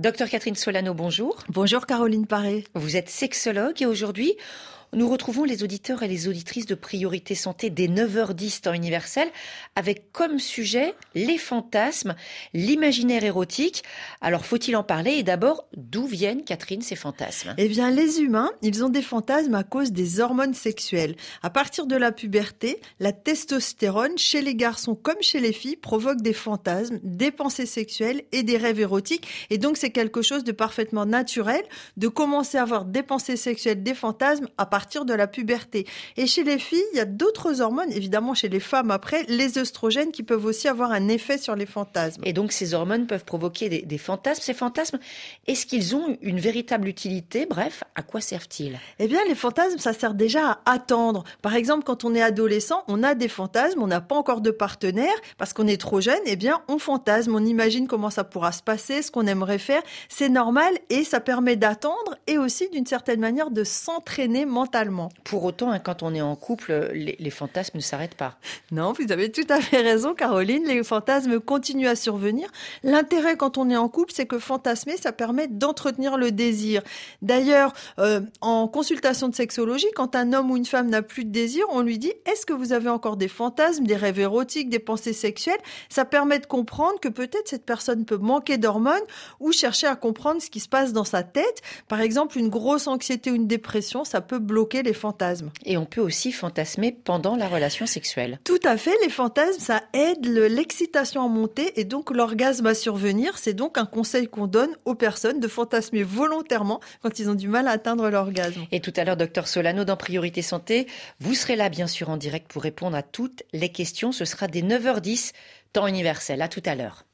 Docteur Catherine Solano, bonjour. Bonjour Caroline Paré. Vous êtes sexologue et aujourd'hui, nous retrouvons les auditeurs et les auditrices de Priorité Santé dès 9h10 temps universel avec comme sujet les fantasmes, l'imaginaire érotique. Alors faut-il en parler? Et d'abord d'où viennent Catherine ces fantasmes? Eh bien les humains, ils ont des fantasmes à cause des hormones sexuelles. À partir de la puberté, la testostérone chez les garçons comme chez les filles provoque des fantasmes, des pensées sexuelles et des rêves érotiques et donc c'est quelque chose de parfaitement naturel de commencer à avoir des pensées sexuelles, des fantasmes à partir partir de la puberté. Et chez les filles, il y a d'autres hormones, évidemment chez les femmes après, les œstrogènes qui peuvent aussi avoir un effet sur les fantasmes. Et donc ces hormones peuvent provoquer des, des fantasmes. Ces fantasmes, est-ce qu'ils ont une véritable utilité? Bref, à quoi servent-ils? Eh bien, les fantasmes, ça sert déjà à attendre. Par exemple, quand on est adolescent, on a des fantasmes, on n'a pas encore de partenaire parce qu'on est trop jeune. Eh bien, on fantasme, on imagine comment ça pourra se passer, ce qu'on aimerait faire. C'est normal et ça permet d'attendre et aussi d'une certaine manière de s'entraîner mentalement pour autant, hein, quand on est en couple, les, les fantasmes ne s'arrêtent pas. Non, vous avez tout à fait raison, Caroline. Les fantasmes continuent à survenir. L'intérêt quand on est en couple, c'est que fantasmer, ça permet d'entretenir le désir. D'ailleurs, euh, en consultation de sexologie, quand un homme ou une femme n'a plus de désir, on lui dit est-ce que vous avez encore des fantasmes, des rêves érotiques, des pensées sexuelles? Ça permet de comprendre que peut-être cette personne peut manquer d'hormones ou chercher à comprendre ce qui se passe dans sa tête. Par exemple, une grosse anxiété ou une dépression, ça peut bloquer les fantasmes. Et on peut aussi fantasmer pendant la relation sexuelle. Tout à fait, les fantasmes, ça aide l'excitation à monter et donc l'orgasme à survenir. C'est donc un conseil qu'on donne aux personnes de fantasmer volontairement quand ils ont du mal à atteindre l'orgasme. Et tout à l'heure, docteur Solano, dans Priorité Santé, vous serez là bien sûr en direct pour répondre à toutes les questions. Ce sera dès 9h10, temps universel. À tout à l'heure.